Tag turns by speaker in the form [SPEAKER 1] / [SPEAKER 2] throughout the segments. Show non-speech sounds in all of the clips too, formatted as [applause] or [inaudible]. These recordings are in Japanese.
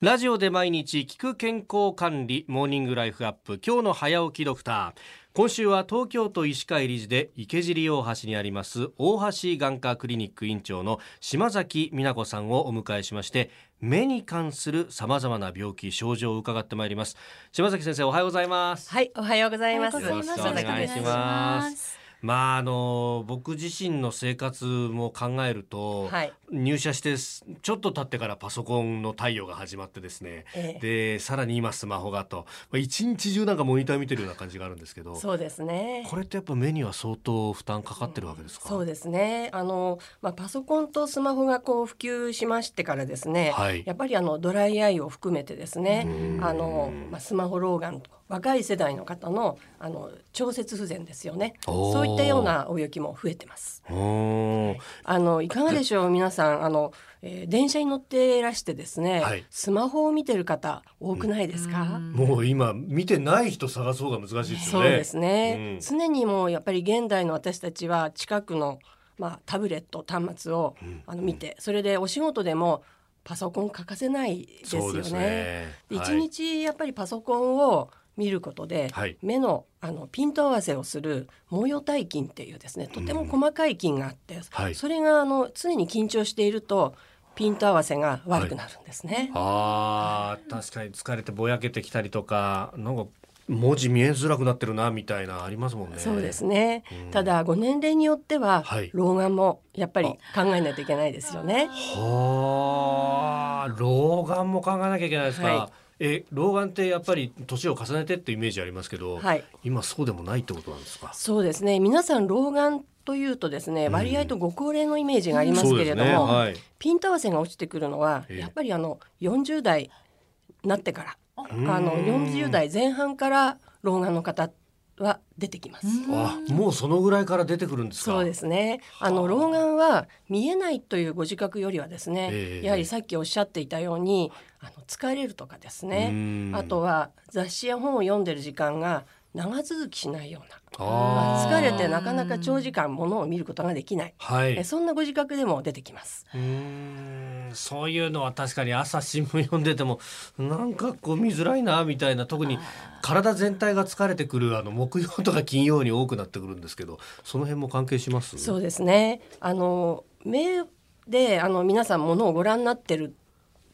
[SPEAKER 1] ラジオで毎日聞く健康管理モーニングライフアップ今日の早起きドクター。今週は東京都医師会理事で池尻大橋にあります大橋眼科クリニック院長の島崎美奈子さんをお迎えしまして目に関するさまざまな病気症状を伺ってまいります。島崎先生おはようございます。
[SPEAKER 2] はい、おはようございます。
[SPEAKER 1] よろしくお願いしますまああの僕自身の生活も考えると、
[SPEAKER 2] はい、
[SPEAKER 1] 入社してすちょっと経ってからパソコンの太陽が始まってですね、
[SPEAKER 2] ええ。
[SPEAKER 1] でさらに今スマホがと。まあ一日中なんかモニター見てるような感じがあるんですけど。
[SPEAKER 2] そうですね。
[SPEAKER 1] これってやっぱ目には相当負担かかってるわけですか、
[SPEAKER 2] そうですね。あのまあパソコンとスマホがこう普及しましてからですね、
[SPEAKER 1] はい。
[SPEAKER 2] やっぱりあのドライアイを含めてですね
[SPEAKER 1] う、ん。
[SPEAKER 2] あのまあスマホ老眼と若い世代の方のあの調節不全ですよね。そういったようなお病気も増えてます。あのいかがでしょう？皆さんあの、えー電車に乗っていらしてですね、
[SPEAKER 1] はい。
[SPEAKER 2] スマホを見てる方多くないですか？
[SPEAKER 1] もう今見てない人探す方が難しいですよね。
[SPEAKER 2] そうですね、
[SPEAKER 1] うん。
[SPEAKER 2] 常にもうやっぱり現代の私たちは近くの、まあ、タブレット端末を、
[SPEAKER 1] うん。
[SPEAKER 2] あの見てそれでお仕事でもパソコン欠かせないですよね。一、
[SPEAKER 1] はい
[SPEAKER 2] 日やっぱりパソコンを見ることで、
[SPEAKER 1] はい。
[SPEAKER 2] 目のあのピント合わせをする毛様体筋っていうですねとても細かい筋があって、
[SPEAKER 1] はい。
[SPEAKER 2] それがあの常に緊張しているとピント合わせが悪くなるんですね。
[SPEAKER 1] あー確かに疲れてぼやけてきたりとかなんか文字見えづらくなってるなみたいなありますもんね。
[SPEAKER 2] そうですね、
[SPEAKER 1] うん。
[SPEAKER 2] ただご年齢によっては、
[SPEAKER 1] はい
[SPEAKER 2] 老眼もやっぱり考えないといけないですよね。
[SPEAKER 1] はあ老眼も考えなきゃいけないですか、
[SPEAKER 2] はい
[SPEAKER 1] え老眼ってやっぱり年を重ねてってイメージありますけど、
[SPEAKER 2] はい、
[SPEAKER 1] 今そうでもないってことなんですか？
[SPEAKER 2] そうですね。皆さん老眼というとですね、
[SPEAKER 1] うん。
[SPEAKER 2] 割合とご高齢のイメージがありますけれども、
[SPEAKER 1] そうですね。はい。
[SPEAKER 2] ピント合わせが落ちてくるのは
[SPEAKER 1] ええ。
[SPEAKER 2] やっぱりあの40代になってからあ
[SPEAKER 1] うん。
[SPEAKER 2] の40代前半から老眼の方は出てきます。
[SPEAKER 1] あもうそのぐらいから出てくるんですか？
[SPEAKER 2] そうですね。あの老眼は見えないというご自覚よりはですね、
[SPEAKER 1] ええ
[SPEAKER 2] やはりさっきおっしゃっていたように、あの疲れるとかですね
[SPEAKER 1] うん。
[SPEAKER 2] あとは雑誌や本を読んでる時間が長続きしないような。疲れてなかなか長時間ものを見ることができない。
[SPEAKER 1] はい
[SPEAKER 2] えそんなご自覚でも出てきます。
[SPEAKER 1] うーんそういうのは確かに朝新聞読んでてもなんかこう見づらいなみたいな特に体全体が疲れてくるあの木曜とか金曜に多くなってくるんですけどその辺も関係します？
[SPEAKER 2] そうですね。あの目であの皆さんものをご覧になってる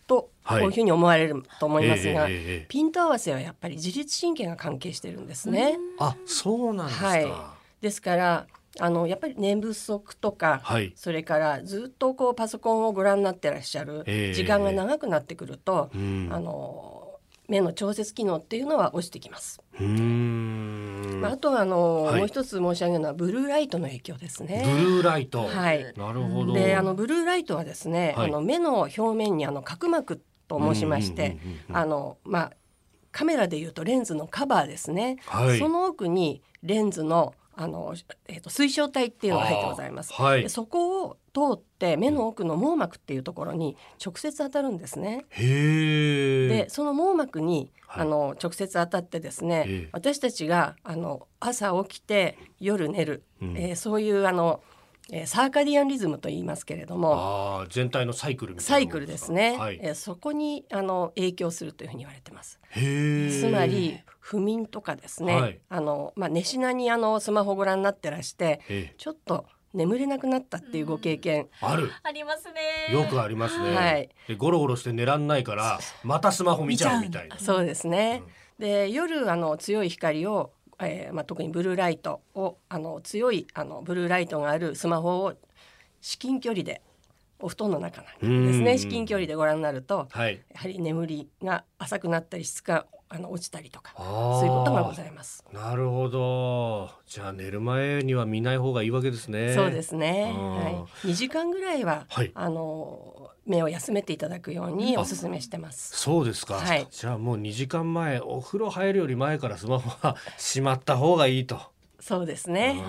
[SPEAKER 2] と、
[SPEAKER 1] はい。
[SPEAKER 2] こういうふうに思われると思いますが、
[SPEAKER 1] ええええええ。
[SPEAKER 2] ピント合わせはやっぱり自律神経が関係してるんですね。
[SPEAKER 1] あそうなんですか、
[SPEAKER 2] はい。ですからあのやっぱり寝不足とか、
[SPEAKER 1] はい。
[SPEAKER 2] それからずっとこうパソコンをご覧になってらっしゃる
[SPEAKER 1] ええ
[SPEAKER 2] 時間が長くなってくると、
[SPEAKER 1] うん。
[SPEAKER 2] あの目の調節機能っていうのは落ちてきます。
[SPEAKER 1] うーん
[SPEAKER 2] まあ、あとはあの、
[SPEAKER 1] はい。
[SPEAKER 2] もう一つ申し上げるのはブルーライトの影響です
[SPEAKER 1] ブ
[SPEAKER 2] ね。
[SPEAKER 1] ルーライト、
[SPEAKER 2] はい。
[SPEAKER 1] なるほど。
[SPEAKER 2] であのブルーライトはですね、
[SPEAKER 1] はい。
[SPEAKER 2] あの目の表面にあの角膜と申しまして、あのまあカメラでいうとレンズのカバーですね。
[SPEAKER 1] はい。
[SPEAKER 2] その奥にレンズのあの、えー、と水晶体っていうのが入ってございます。
[SPEAKER 1] はい。
[SPEAKER 2] でそこを通って目の奥の網膜っていうところに直接当たるんですね。でその網膜に、
[SPEAKER 1] はい。
[SPEAKER 2] あの直接当たってですね、
[SPEAKER 1] ええ。
[SPEAKER 2] 私たちがあの朝起きて夜寝る、
[SPEAKER 1] うん。
[SPEAKER 2] えーそういうあの、えーサーカディアンリズムと言いますけれども
[SPEAKER 1] あー全体のサイクルみたいな
[SPEAKER 2] サイクルですね、
[SPEAKER 1] はい、
[SPEAKER 2] えーそこにあの影響するというふうに言われてます。
[SPEAKER 1] へえ
[SPEAKER 2] つまり不眠とかですね、
[SPEAKER 1] はい。
[SPEAKER 2] あのまあ、寝しなにあのスマホご覧になってらして
[SPEAKER 1] ええ。
[SPEAKER 2] ちょっと眠れなくなったっていうご経験、
[SPEAKER 1] ある。
[SPEAKER 3] ありますね。
[SPEAKER 1] よくありますね、
[SPEAKER 2] はい。
[SPEAKER 1] でゴロゴロして寝らんないからまたスマホ見ちゃうみたいな。
[SPEAKER 2] そうですね。
[SPEAKER 1] うん。
[SPEAKER 2] で夜あの強い光を、えーまあ、特にブルーライトをあの強いあのブルーライトがあるスマホを至近距離でお布団の中なんかです
[SPEAKER 1] うん。
[SPEAKER 2] ね至近距離でご覧になると
[SPEAKER 1] はい。
[SPEAKER 2] やはり眠りが浅くなったり質があの落ちたりとかそういうことがございます。
[SPEAKER 1] なるほど。じゃあ寝る前には見ない方がいいわけですね。
[SPEAKER 2] そうですね。
[SPEAKER 1] うん
[SPEAKER 2] はい、2時間ぐらいは、
[SPEAKER 1] はい。
[SPEAKER 2] あの目を休めていただくようにお勧めしてます。
[SPEAKER 1] そうですか、
[SPEAKER 2] はい。
[SPEAKER 1] じゃあもう2時間前お風呂入るより前からスマホは [laughs] しまった方がいいと。
[SPEAKER 2] そうですね。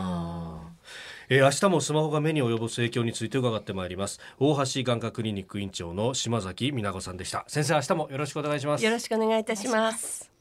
[SPEAKER 1] えー明日もスマホが目に及ぼす影響について伺ってまいります。大橋眼科クリニック院長の島崎美奈子さんでした。先生明日もよろしくお願いします。
[SPEAKER 2] よろしくお願いいたします。